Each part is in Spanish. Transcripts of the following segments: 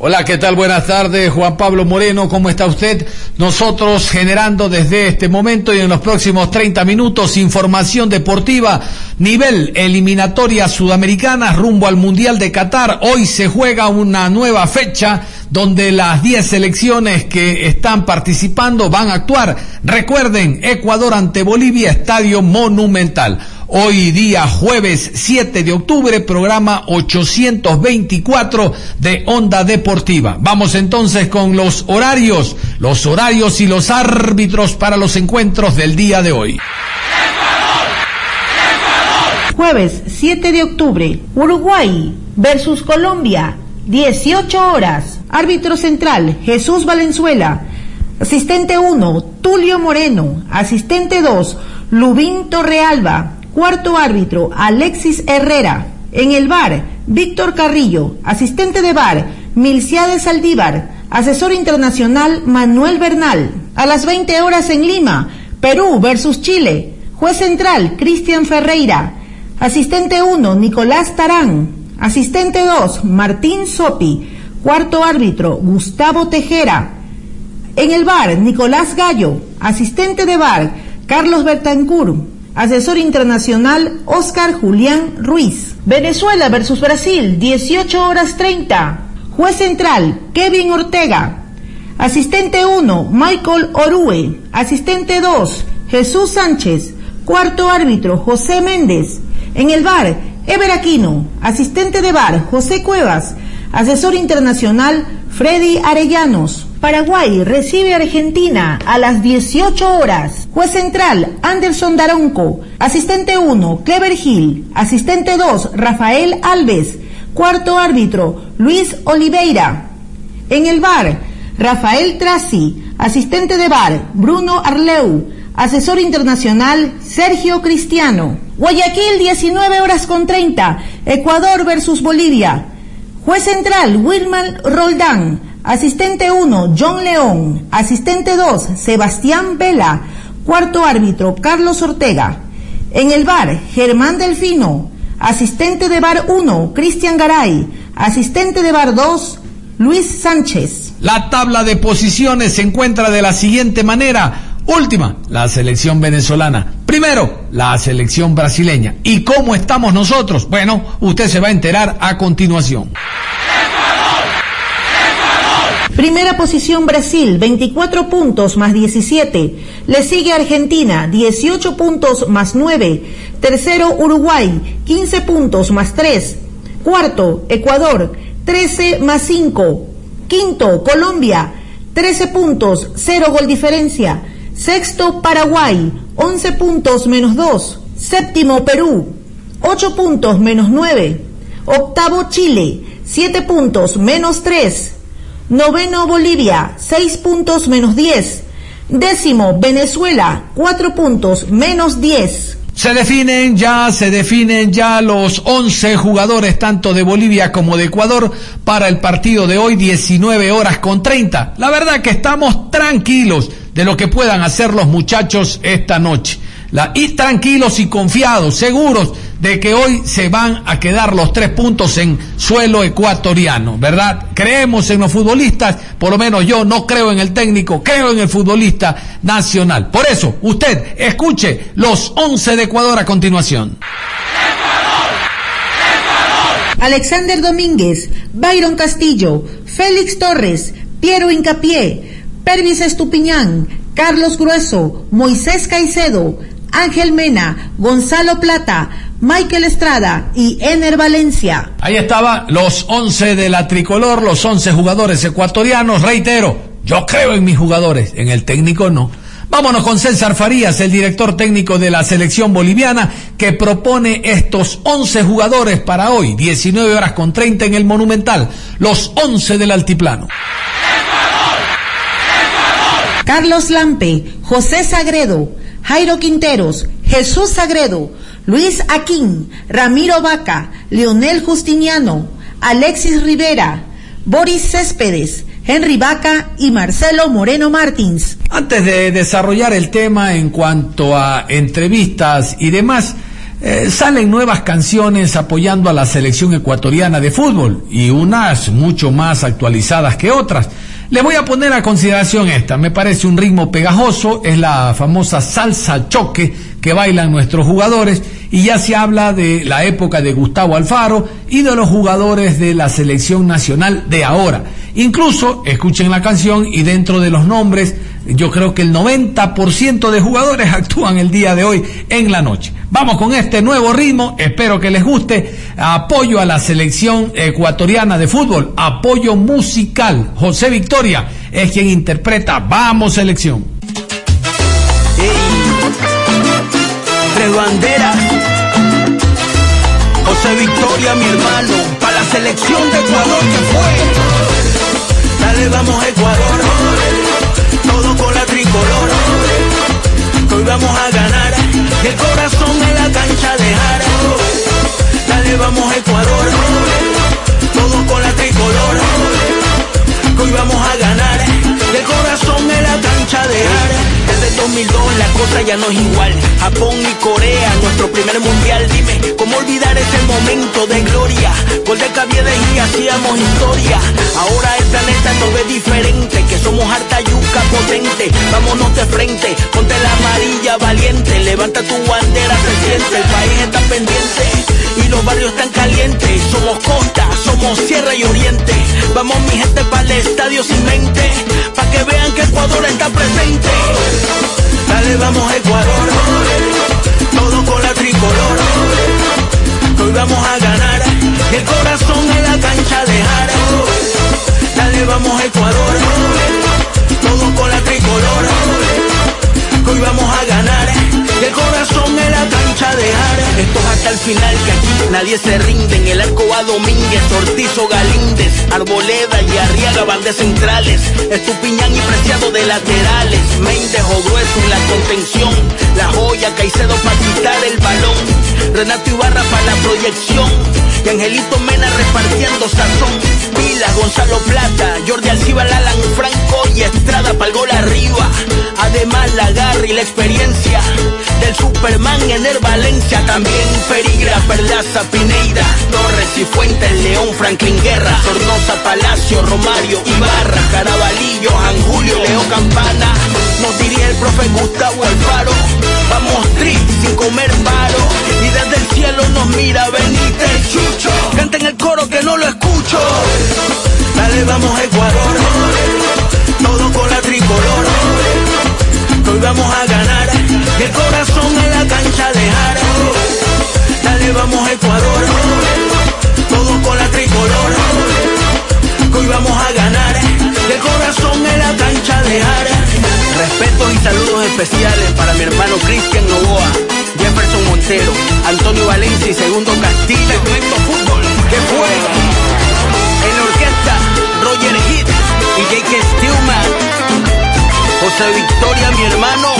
Hola, ¿qué tal? Buenas tardes, Juan Pablo Moreno, ¿cómo está usted? Nosotros generando desde este momento y en los próximos 30 minutos información deportiva, nivel eliminatoria sudamericana rumbo al Mundial de Qatar. Hoy se juega una nueva fecha donde las 10 selecciones que están participando van a actuar. Recuerden, Ecuador ante Bolivia, Estadio Monumental. Hoy día jueves 7 de octubre, programa 824 de Onda Deportiva. Vamos entonces con los horarios, los horarios y los árbitros para los encuentros del día de hoy. Jueves 7 de octubre, Uruguay versus Colombia, 18 horas. Árbitro central, Jesús Valenzuela. Asistente 1, Tulio Moreno. Asistente 2, Lubín Torrealba. Cuarto árbitro, Alexis Herrera. En el bar, Víctor Carrillo. Asistente de bar, Milciades Saldívar. Asesor internacional, Manuel Bernal. A las 20 horas en Lima, Perú versus Chile. Juez central, Cristian Ferreira. Asistente 1, Nicolás Tarán. Asistente 2, Martín Sopi. Cuarto árbitro, Gustavo Tejera. En el bar, Nicolás Gallo. Asistente de bar, Carlos Bertancur. Asesor internacional, Oscar Julián Ruiz. Venezuela versus Brasil, 18 horas 30. Juez central, Kevin Ortega. Asistente 1, Michael Orue. Asistente 2, Jesús Sánchez. Cuarto árbitro, José Méndez. En el bar, Ever Aquino. Asistente de bar, José Cuevas. Asesor internacional, Freddy Arellanos. Paraguay recibe a Argentina a las 18 horas. Juez central, Anderson Daronco. Asistente 1, Clever Hill. Asistente 2, Rafael Alves. Cuarto árbitro, Luis Oliveira. En el bar, Rafael Trasi. Asistente de bar, Bruno Arleu. Asesor internacional, Sergio Cristiano. Guayaquil, 19 horas con 30. Ecuador versus Bolivia. Juez central, Wilman Roldán. Asistente 1, John León. Asistente 2, Sebastián Vela. Cuarto árbitro, Carlos Ortega. En el bar, Germán Delfino. Asistente de bar 1, Cristian Garay. Asistente de bar 2, Luis Sánchez. La tabla de posiciones se encuentra de la siguiente manera. Última, la selección venezolana. Primero, la selección brasileña. ¿Y cómo estamos nosotros? Bueno, usted se va a enterar a continuación. Primera posición Brasil, 24 puntos más 17. Le sigue Argentina, 18 puntos más 9. Tercero Uruguay, 15 puntos más 3. Cuarto Ecuador, 13 más 5. Quinto Colombia, 13 puntos, 0 gol diferencia. Sexto Paraguay, 11 puntos menos 2. Séptimo Perú, 8 puntos menos 9. Octavo Chile, 7 puntos menos 3. Noveno Bolivia, 6 puntos menos 10. Décimo Venezuela, 4 puntos menos 10. Se definen ya, se definen ya los 11 jugadores tanto de Bolivia como de Ecuador para el partido de hoy 19 horas con 30. La verdad que estamos tranquilos de lo que puedan hacer los muchachos esta noche. La, y tranquilos y confiados, seguros de que hoy se van a quedar los tres puntos en suelo ecuatoriano, ¿verdad? Creemos en los futbolistas, por lo menos yo no creo en el técnico, creo en el futbolista nacional. Por eso, usted escuche los 11 de Ecuador a continuación. Alexander Domínguez, Byron Castillo, Félix Torres, Piero Incapié, Pervis Estupiñán, Carlos Grueso, Moisés Caicedo, Ángel Mena, Gonzalo Plata, Michael Estrada y Ener Valencia. Ahí estaba los 11 de la tricolor, los 11 jugadores ecuatorianos. Reitero, yo creo en mis jugadores, en el técnico no. Vámonos con César Farías, el director técnico de la selección boliviana, que propone estos 11 jugadores para hoy, 19 horas con 30 en el Monumental, los 11 del Altiplano. Carlos Lampe, José Sagredo, Jairo Quinteros, Jesús Sagredo, Luis Aquín, Ramiro Vaca, Leonel Justiniano, Alexis Rivera, Boris Céspedes, Henry Vaca y Marcelo Moreno Martins. Antes de desarrollar el tema en cuanto a entrevistas y demás, eh, salen nuevas canciones apoyando a la selección ecuatoriana de fútbol y unas mucho más actualizadas que otras. Le voy a poner a consideración esta, me parece un ritmo pegajoso, es la famosa salsa choque que bailan nuestros jugadores y ya se habla de la época de Gustavo Alfaro y de los jugadores de la selección nacional de ahora. Incluso, escuchen la canción y dentro de los nombres, yo creo que el 90% de jugadores actúan el día de hoy en la noche. Vamos con este nuevo ritmo, espero que les guste. Apoyo a la selección ecuatoriana de fútbol, apoyo musical. José Victoria es quien interpreta Vamos Selección. Tres banderas. José Victoria, mi hermano, para la selección de Ecuador que fue. Dale, vamos Ecuador, todo con la tricolor. Hoy vamos a ganar, el corazón en la cancha dejar. Dale, vamos Ecuador, todo con la tricolor. Hoy vamos a ganar, el corazón en la cancha dejar. Desde 2002 la cosa ya no es igual. Japón y Corea, nuestro primer mundial. Dime, ¿cómo olvidar ese momento de gloria? Gol de Caviedes y hacíamos historia. Ahora el planeta nos ve diferente, que somos harta yuca potente. Vámonos de frente, ponte la amarilla valiente. Levanta tu bandera, se siente, el país está pendiente. Y los barrios están calientes. Somos costa, somos sierra y oriente. Vamos mi gente para el estadio sin mente. Que vean que Ecuador está presente. Dale, vamos Ecuador, todo con la tricolor. Hoy vamos a ganar, el corazón en la cancha dejar. Dale, vamos Ecuador, todo con la tricolor. Hoy vamos a ganar, el corazón cancha dejar. Esto es hasta el final, que aquí nadie se rinde. En el arco va Domínguez, Ortiz o Galíndez, Arboleda y Arriaga van de centrales. Estupiñán y Preciado de laterales. Méndez o Grueso en la contención. La joya Caicedo para quitar el balón. Renato Ibarra para la proyección. Y Angelito Mena repartiendo sazón. Pilas, Gonzalo Plata, Jordi Alciba, Alan Franco y Estrada para el gol arriba. Además la garra y la experiencia del Superman Ener Valencia. También Perigra, Perlaza, Pineida, Torres y Fuentes, León, Franklin Guerra, Sornosa, Palacio, Romario, Ibarra, Carabalillo, Juan Julio, Leo Campana. Nos dirige el profe Gustavo Alfaro. Vamos tri, sin comer paro. Y desde el cielo nos mira Benítez Chucho. Canten el coro que no lo escucho. Dale, vamos Ecuador. Todo con la tricolor. Hoy vamos a ganar. El corazón en la cancha dejar. Dale, vamos Ecuador. Todo con la tricolor. Hoy vamos a ganar. El corazón en la cancha dejar. Respetos y saludos especiales para mi hermano Cristian Novoa, Jefferson Montero, Antonio Valencia y Segundo Castillo. Fútbol, que fue José Victoria, mi hermano,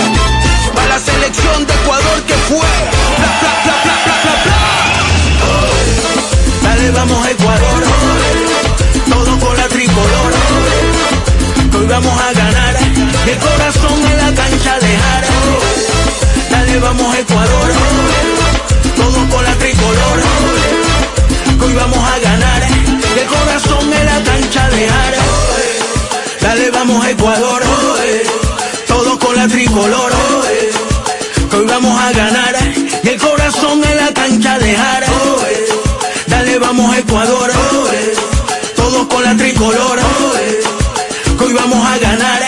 para la selección de Ecuador que fue. Bla, bla, bla, bla, bla, bla, bla. Dale, vamos Ecuador, todo con la tricolor. Hoy vamos a ganar, el corazón en la cancha dejar. Dale, vamos Ecuador, todo con la tricolor. Hoy vamos a ganar, el corazón en la cancha dejar. Dale, vamos Ecuador, con la tricolor. Hoy vamos a ganar, y el corazón en la cancha dejar. Dale, vamos Ecuador, todo con la tricolor. Hoy vamos a ganar,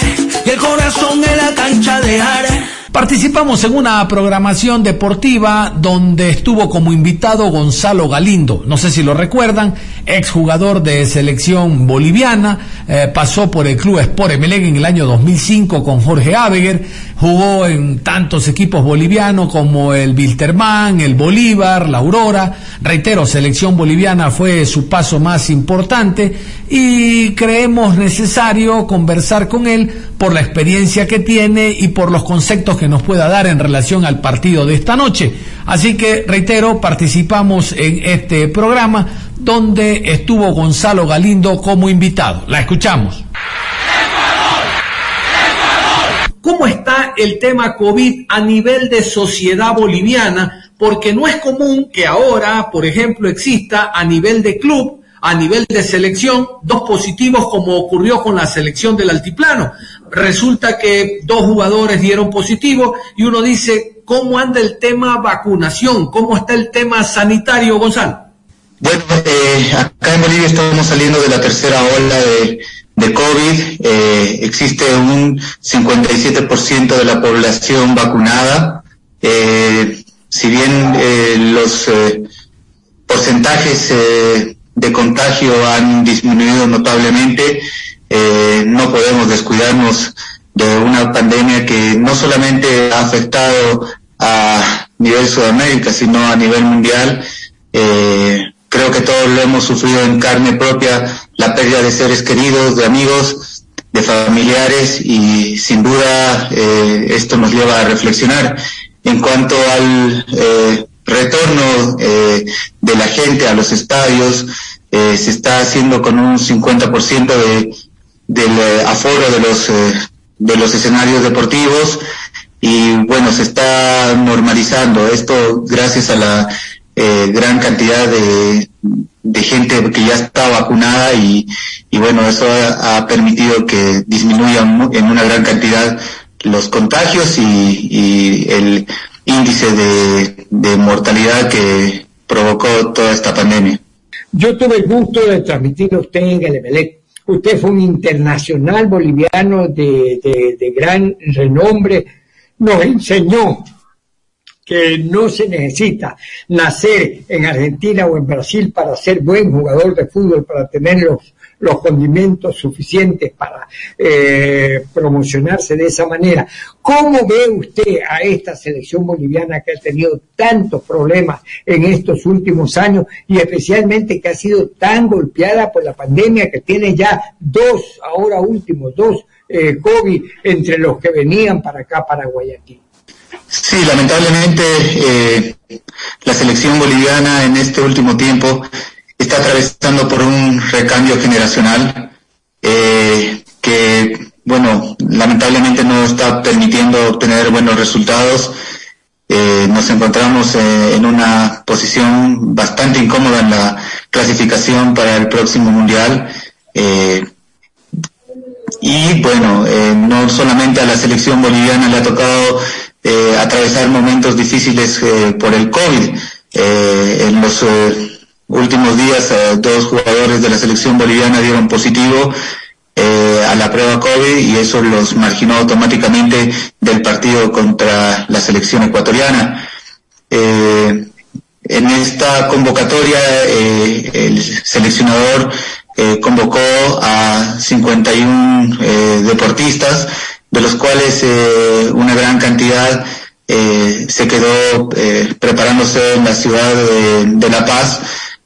y el corazón en la cancha dejar. Participamos en una programación deportiva donde estuvo como invitado Gonzalo Galindo, no sé si lo recuerdan, exjugador de selección boliviana, eh, pasó por el club Sport Emelec en el año 2005 con Jorge Abeger, jugó en tantos equipos bolivianos como el Wilterman, el Bolívar, la Aurora, reitero, selección boliviana fue su paso más importante y creemos necesario conversar con él por la experiencia que tiene y por los conceptos que nos pueda dar en relación al partido de esta noche. Así que, reitero, participamos en este programa donde estuvo Gonzalo Galindo como invitado. La escuchamos. ¿Cómo está el tema COVID a nivel de sociedad boliviana? Porque no es común que ahora, por ejemplo, exista a nivel de club a nivel de selección dos positivos como ocurrió con la selección del altiplano. Resulta que dos jugadores dieron positivo y uno dice, ¿cómo anda el tema vacunación? ¿Cómo está el tema sanitario, Gonzalo? Bueno, eh, acá en Bolivia estamos saliendo de la tercera ola de, COVID. Eh, existe un 57% de la población vacunada. Eh, si bien los porcentajes de contagio han disminuido notablemente. Eh, no podemos descuidarnos de una pandemia que no solamente ha afectado a nivel Sudamérica, sino a nivel mundial. Eh, creo que todos lo hemos sufrido en carne propia, la pérdida de seres queridos, de amigos, de familiares y sin duda eh, esto nos lleva a reflexionar. En cuanto al retorno eh, de la gente a los estadios eh, se está haciendo con un 50% de, del eh, aforo de los, de los escenarios deportivos y bueno, se está normalizando esto gracias a la gran cantidad de, de gente que ya está vacunada y, y bueno, eso ha, permitido que disminuyan en una gran cantidad los contagios y, y el índice de, mortalidad que provocó toda esta pandemia. Yo tuve el gusto de transmitir a usted en el Emelec. Usted fue un internacional boliviano de, de gran renombre. Nos enseñó que no se necesita nacer en Argentina o en Brasil para ser buen jugador de fútbol, para tener los, los condimentos suficientes para eh, promocionarse de esa manera. ¿Cómo ve usted a esta selección boliviana que ha tenido tantos problemas en estos últimos años y especialmente que ha sido tan golpeada por la pandemia que tiene ya dos, ahora últimos, dos eh, COVID entre los que venían para acá, para Guayaquil? Sí, lamentablemente eh, la selección boliviana en este último tiempo está atravesando por un recambio generacional eh, que, bueno, lamentablemente no está permitiendo obtener buenos resultados. Eh, nos encontramos eh, en una posición bastante incómoda en la clasificación para el próximo mundial. y bueno, no solamente a la selección boliviana le ha tocado atravesar momentos difíciles por el COVID. en los últimos días eh, dos jugadores de la selección boliviana dieron positivo eh, a la prueba COVID y eso los marginó automáticamente del partido contra la selección ecuatoriana. Eh, en esta convocatoria el seleccionador convocó a 51 deportistas, de los cuales una gran cantidad se quedó preparándose en la ciudad de La Paz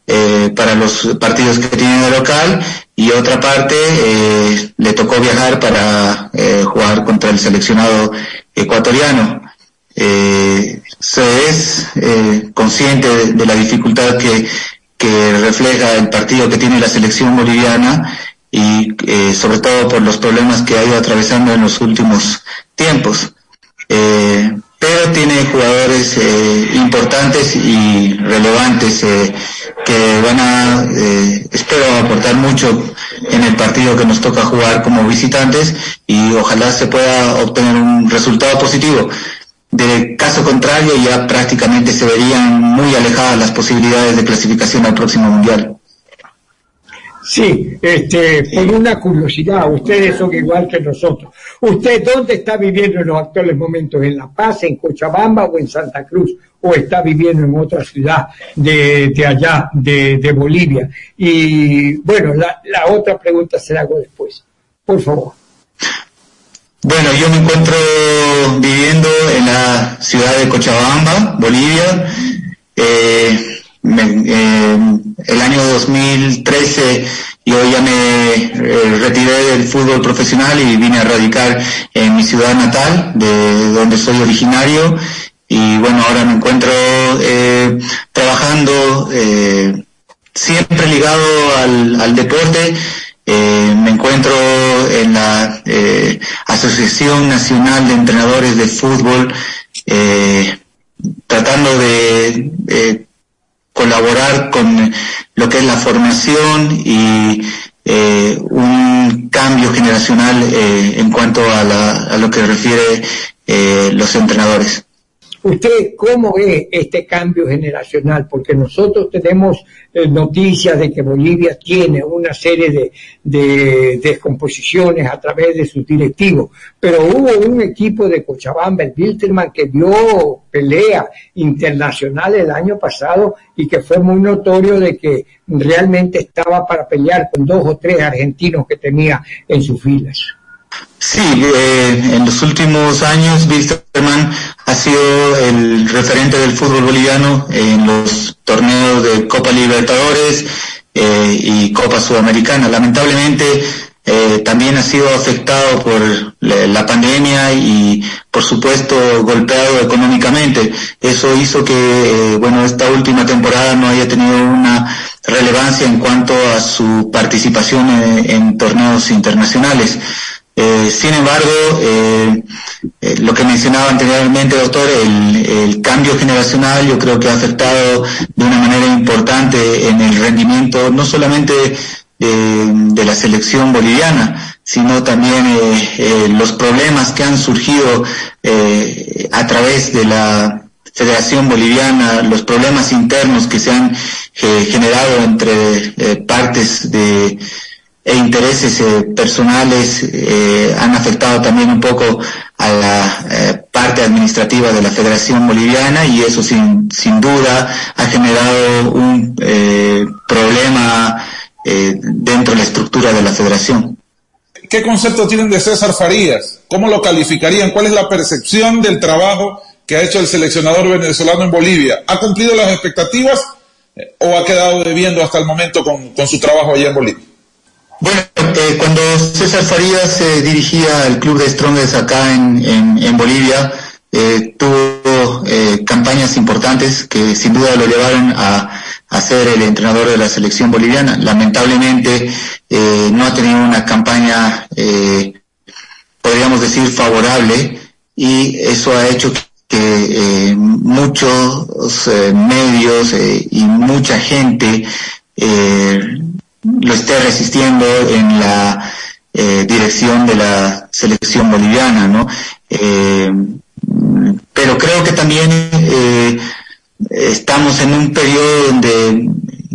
eh, para los partidos que tiene de local y otra parte eh, le tocó viajar para eh, jugar contra el seleccionado ecuatoriano. se es consciente de, la dificultad que, que refleja el partido que tiene la selección boliviana y sobre todo por los problemas que ha ido atravesando en los últimos tiempos. Pero tiene jugadores importantes y relevantes que van a, eh, espero aportar mucho en el partido que nos toca jugar como visitantes y ojalá se pueda obtener un resultado positivo. De caso contrario, ya prácticamente se verían muy alejadas las posibilidades de clasificación al próximo mundial. Sí, este, por una curiosidad, ustedes son igual que nosotros. ¿Usted dónde está viviendo en los actuales momentos? ¿En La Paz, en Cochabamba o en Santa Cruz? ¿O está viviendo en otra ciudad de, de allá, de, de, Bolivia? Y bueno, la, la otra pregunta se la hago después. Por favor. Bueno, yo me encuentro viviendo en la ciudad de Cochabamba, Bolivia. Eh, eh, el año 2013 yo ya me eh, retiré del fútbol profesional y vine a radicar en mi ciudad natal, de donde soy originario. Y bueno, ahora me encuentro eh, trabajando siempre ligado al, deporte. me encuentro en la Asociación Nacional de Entrenadores de Fútbol, tratando de colaborar con lo que es la formación y eh, un cambio generacional eh, en cuanto a, lo que refiere eh, los entrenadores. ¿Usted cómo ve este cambio generacional? Porque nosotros tenemos eh, noticias de que Bolivia tiene una serie de, descomposiciones a través de sus directivos, pero hubo un equipo de Cochabamba, el Bilterman, que dio pelea internacional el año pasado y que fue muy notorio de que realmente estaba para pelear con dos o tres argentinos que tenía en sus filas. Sí, eh, en los últimos años Wilstermann ha sido el referente del fútbol boliviano en los torneos de Copa Libertadores eh, y Copa Sudamericana. Lamentablemente eh, también ha sido afectado por la pandemia y por supuesto golpeado económicamente. Eso hizo que bueno esta última temporada no haya tenido una relevancia en cuanto a su participación en torneos internacionales. Eh, sin embargo, eh, eh, lo que mencionaba anteriormente, doctor, el, cambio generacional yo creo que ha afectado de una manera importante en el rendimiento no solamente de la selección boliviana, sino también los problemas que han surgido a través de la Federación Boliviana, los problemas internos que se han generado entre partes de e intereses eh, personales eh, han afectado también un poco a la eh, parte administrativa de la Federación Boliviana y eso sin, sin duda ha generado un problema dentro de la estructura de la Federación. ¿Qué concepto tienen de César Farías? ¿Cómo lo calificarían? ¿Cuál es la percepción del trabajo que ha hecho el seleccionador venezolano en Bolivia? ¿Ha cumplido las expectativas o ha quedado debiendo hasta el momento con, con su trabajo allá en Bolivia? Bueno, eh, cuando César Farías se dirigía al club de Strongest acá en, Bolivia, eh, tuvo eh, campañas importantes que sin duda lo llevaron a, ser el entrenador de la selección boliviana. Lamentablemente no ha tenido una campaña, podríamos decir, favorable y eso ha hecho que muchos medios y mucha gente lo esté resistiendo en la eh, dirección de la selección boliviana, ¿no? Eh, pero creo que también eh, estamos en un periodo donde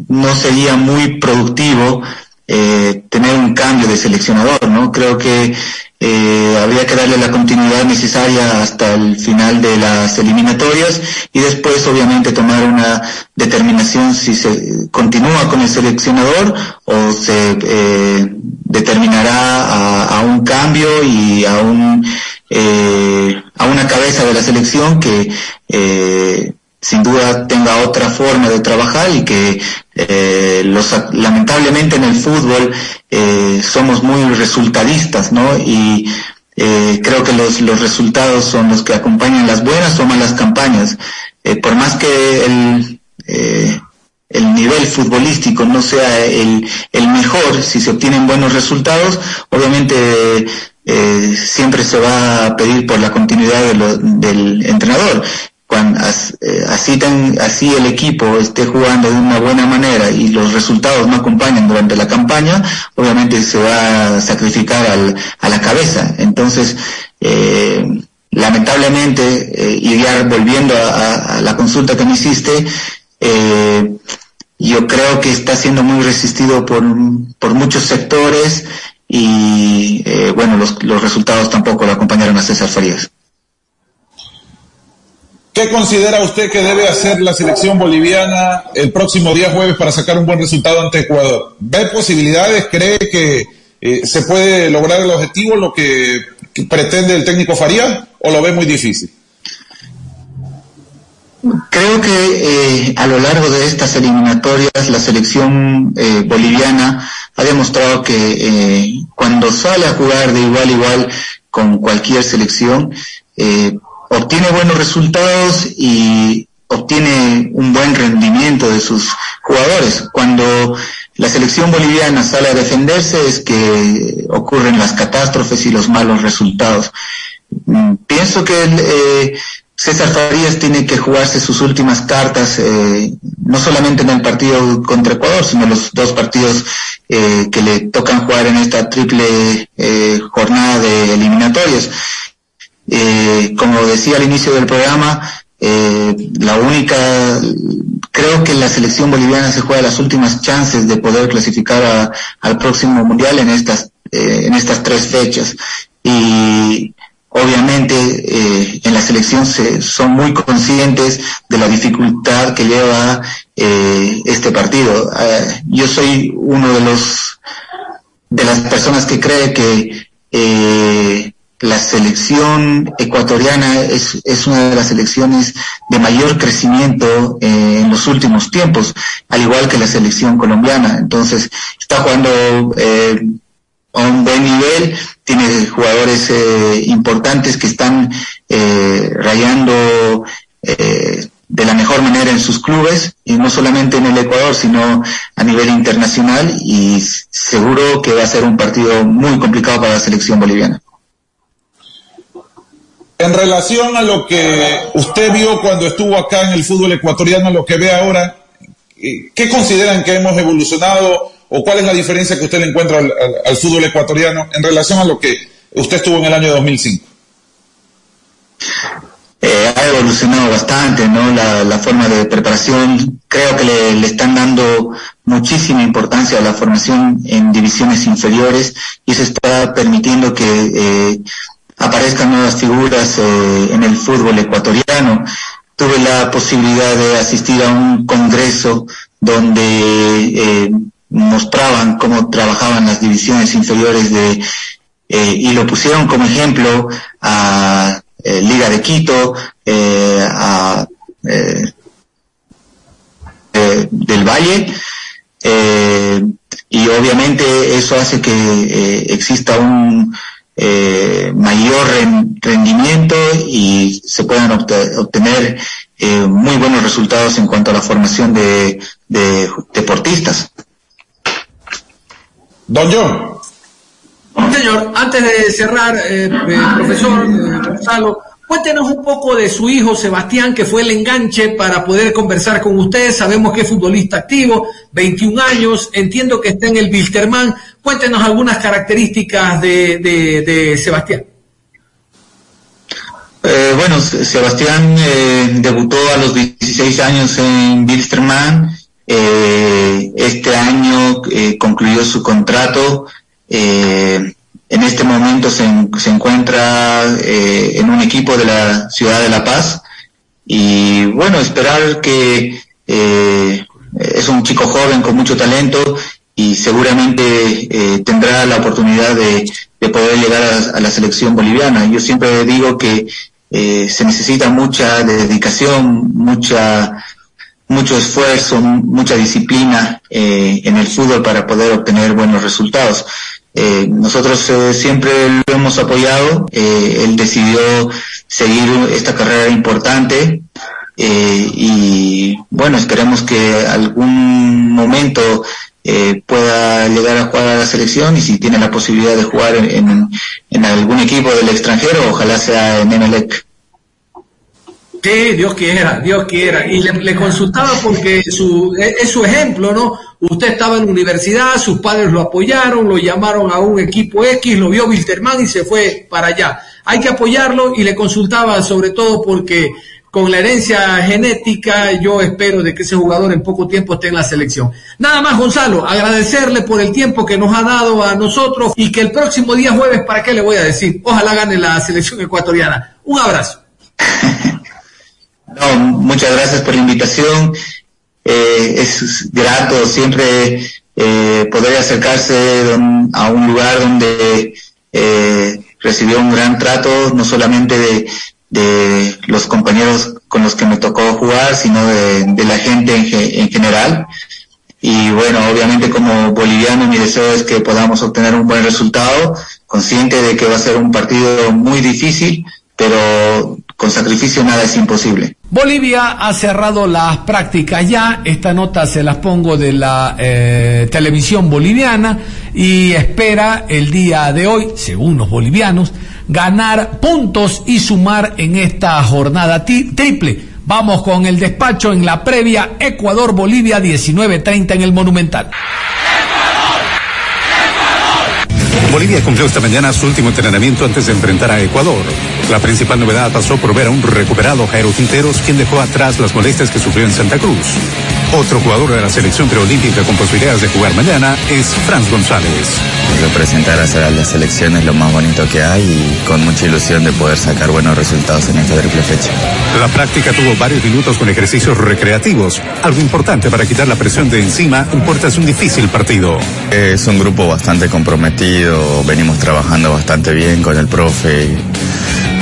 no sería muy productivo tener un cambio de seleccionador, ¿no? Creo que eh, habría que darle la continuidad necesaria hasta el final de las eliminatorias y después obviamente tomar una determinación si se continúa con el seleccionador o se eh, determinará a, un cambio y a un eh, a una cabeza de la selección que eh, sin duda tenga otra forma de trabajar y que eh, lamentablemente en el fútbol eh, somos muy resultadistas, ¿no? Y eh, creo que los, los resultados son los que acompañan las buenas o malas campañas. por más que el, el nivel futbolístico no sea el, el mejor, si se obtienen buenos resultados, obviamente siempre se va a pedir por la continuidad del entrenador cuando eh, así, el equipo esté jugando de una buena manera y los resultados no acompañan durante la campaña, obviamente se va a sacrificar a la cabeza. Entonces, eh, lamentablemente, eh, y ya volviendo a, la consulta que me hiciste, yo creo que está siendo muy resistido por, por muchos sectores y eh, bueno, los, los resultados tampoco lo acompañaron a César Farías. ¿Qué considera usted que debe hacer la selección boliviana el próximo día jueves para sacar un buen resultado ante Ecuador? ¿Ve posibilidades? ¿Cree que eh, se puede lograr el objetivo, lo que, pretende el técnico Farías, o lo ve muy difícil? Creo que eh, a lo largo de estas eliminatorias la selección eh, boliviana ha demostrado que cuando sale a jugar de igual a igual con cualquier selección, obtiene buenos resultados y obtiene un buen rendimiento de sus jugadores. Cuando la selección boliviana sale a defenderse es que ocurren las catástrofes y los malos resultados. Mm, pienso que eh, César Farías tiene que jugarse sus últimas cartas, eh, no solamente en el partido contra Ecuador, sino los dos partidos eh, que le tocan jugar en esta triple jornada de eliminatorias. Eh, como decía al inicio del programa, eh, la única, creo que la selección boliviana se juega las últimas chances de poder clasificar al próximo mundial en estas, eh, en estas tres fechas. Y obviamente en la selección se, son muy conscientes de la dificultad que lleva este partido. Yo soy uno de los de las personas que cree que la selección ecuatoriana es, una de las selecciones de mayor crecimiento eh, en los últimos tiempos, al igual que la selección colombiana. Entonces, está jugando eh, a un buen nivel, tiene jugadores eh, importantes que están rayando de la mejor manera en sus clubes, y no solamente en el Ecuador, sino a nivel internacional, y seguro que va a ser un partido muy complicado para la selección boliviana. En relación a lo que usted vio cuando estuvo acá en el fútbol ecuatoriano, lo que ve ahora, eh, ¿qué consideran que hemos evolucionado o cuál es la diferencia que usted le encuentra al, fútbol ecuatoriano en relación a lo que usted estuvo en el año 2005? Eh, ha evolucionado bastante, ¿no? La, forma de preparación, creo que le, están dando muchísima importancia a la formación en divisiones inferiores y eso está permitiendo que eh, aparezcan nuevas figuras eh, en el fútbol ecuatoriano. Tuve la posibilidad de asistir a un congreso donde eh, mostraban cómo trabajaban las divisiones inferiores de eh, y lo pusieron como ejemplo a Liga de Quito, a del Valle y obviamente eso hace que exista un eh, mayor rendimiento y se puedan obtener eh, muy buenos resultados en cuanto a la formación de, deportistas. Don John. Señor, antes de cerrar, eh, profesor Gonzalo, Cuéntenos un poco de su hijo Sebastián, que fue el enganche para poder conversar con usted. Sabemos que es futbolista activo, 21 años, entiendo que está en el Wilterman. Cuéntenos algunas características de, Sebastián. Eh, bueno, Sebastián eh, debutó a los 16 años en Wilstermann. Eh, este año concluyó su contrato en este momento se, se encuentra eh, en un equipo de la ciudad de La Paz y bueno, esperar que eh, es un chico joven con mucho talento y seguramente eh, tendrá la oportunidad de, de poder llegar a, la selección boliviana. Yo siempre digo que eh, se necesita mucha dedicación, mucha mucho esfuerzo, mucha disciplina eh, en el fútbol para poder obtener buenos resultados. Nosotros siempre lo hemos apoyado, él decidió seguir esta carrera importante y bueno, esperemos que algún momento eh, pueda llegar a jugar a la selección y si tiene la posibilidad de jugar en, en algún equipo del extranjero, ojalá sea en Emelec. Sí, Dios quiera, Dios quiera. Y le, consultaba porque su, es su ejemplo, ¿no? Usted estaba en la universidad, sus padres lo apoyaron, lo llamaron a un equipo X, lo vio Wilterman y se fue para allá. Hay que apoyarlo y le consultaba sobre todo porque con la herencia genética, yo espero de que ese jugador en poco tiempo esté en la selección. Nada más, Gonzalo, agradecerle por el tiempo que nos ha dado a nosotros y que el próximo día jueves, ¿para qué le voy a decir? Ojalá gane la selección ecuatoriana. Un abrazo. No, muchas gracias por la invitación. Eh, es grato siempre eh, poder acercarse a un lugar donde eh, recibió un gran trato, no solamente de, de, los compañeros con los que me tocó jugar, sino de, la gente en, en, general. Y bueno, obviamente como boliviano mi deseo es que podamos obtener un buen resultado, consciente de que va a ser un partido muy difícil, pero con sacrificio nada es imposible. Bolivia ha cerrado las prácticas ya, esta nota se las pongo de la eh, televisión boliviana y espera el día de hoy, según los bolivianos, ganar puntos y sumar en esta jornada triple. Vamos con el despacho en la previa Ecuador-Bolivia 19.30 en el Monumental. Bolivia cumplió esta mañana su último entrenamiento antes de enfrentar a Ecuador. La principal novedad pasó por ver a un recuperado Jairo Quinteros, quien dejó atrás las molestias que sufrió en Santa Cruz. Otro jugador de la selección preolímpica con posibilidades de jugar mañana es Franz González. Representar a la selección es lo más bonito que hay y con mucha ilusión de poder sacar buenos resultados en esta triple fecha. La práctica tuvo varios minutos con ejercicios recreativos, algo importante para quitar la presión de encima en puertas de un difícil partido. Es un grupo bastante comprometido, venimos trabajando bastante bien con el profe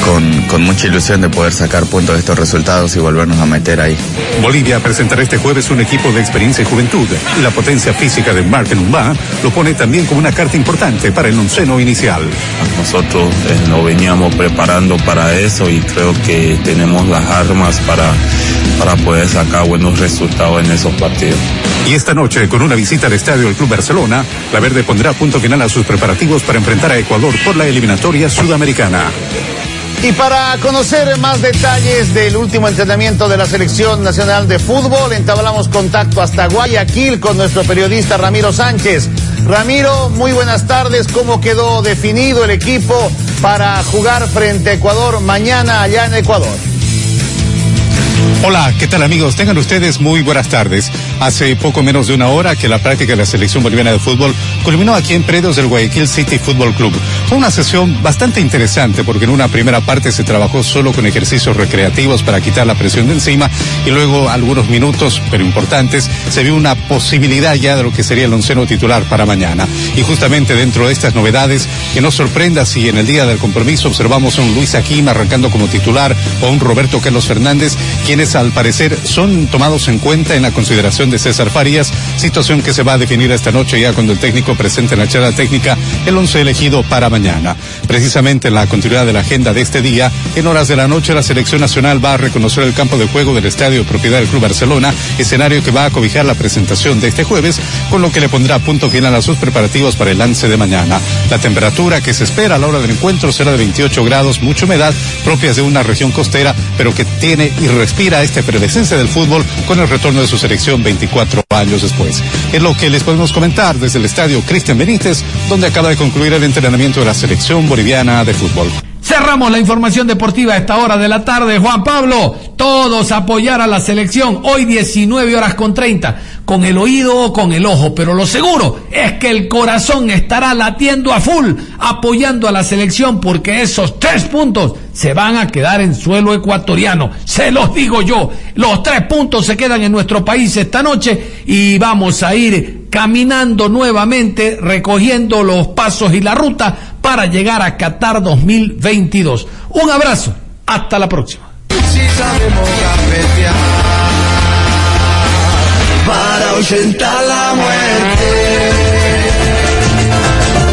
con, con, mucha ilusión de poder sacar puntos de estos resultados y volvernos a meter ahí. Bolivia presentará este jueves un equipo de experiencia y juventud. Y la potencia física de Martin Umba lo pone también como una carta importante para el onceno inicial. Nosotros eh, nos veníamos preparando para eso y creo que tenemos las armas para, para poder sacar buenos resultados en esos partidos. Y esta noche, con una visita al estadio del Club Barcelona, la Verde pondrá punto final a sus preparativos para enfrentar a Ecuador por la eliminatoria sudamericana. Y para conocer más detalles del último entrenamiento de la Selección Nacional de Fútbol, entablamos contacto hasta Guayaquil con nuestro periodista Ramiro Sánchez. Ramiro, muy buenas tardes. ¿Cómo quedó definido el equipo para jugar frente a Ecuador mañana allá en Ecuador? Hola, ¿qué tal amigos? Tengan ustedes muy buenas tardes. Hace poco menos de una hora que la práctica de la selección boliviana de fútbol culminó aquí en Predos del Guayaquil City Football Club. Fue una sesión bastante interesante porque en una primera parte se trabajó solo con ejercicios recreativos para quitar la presión de encima y luego algunos minutos, pero importantes, se vio una posibilidad ya de lo que sería el onceno titular para mañana. Y justamente dentro de estas novedades, que no sorprenda si en el día del compromiso observamos a un Luis Aquim arrancando como titular o a un Roberto Carlos Fernández, quienes al parecer son tomados en cuenta en la consideración de César Farías, situación que se va a definir esta noche ya cuando el técnico presente en la charla técnica el once elegido para mañana. Precisamente en la continuidad de la agenda de este día, en horas de la noche la selección nacional va a reconocer el campo de juego del estadio propiedad del Club Barcelona, escenario que va a cobijar la presentación de este jueves, con lo que le pondrá punto final a sus preparativos para el lance de mañana. La temperatura que se espera a la hora del encuentro será de 28 grados, mucha humedad, propias de una región costera, pero que tiene y respira esta efervescencia del fútbol con el retorno de su selección 24 años después. Es lo que les podemos comentar desde el estadio Cristian Benítez, donde acaba de concluir el entrenamiento de la selección boliviana de fútbol. Cerramos la información deportiva a esta hora de la tarde. Juan Pablo, todos apoyar a la selección. Hoy 19 horas con 30, con el oído o con el ojo. Pero lo seguro es que el corazón estará latiendo a full, apoyando a la selección, porque esos tres puntos se van a quedar en suelo ecuatoriano. Se los digo yo. Los tres puntos se quedan en nuestro país esta noche y vamos a ir caminando nuevamente, recogiendo los pasos y la ruta para llegar a Qatar 2022. Un abrazo, hasta la próxima.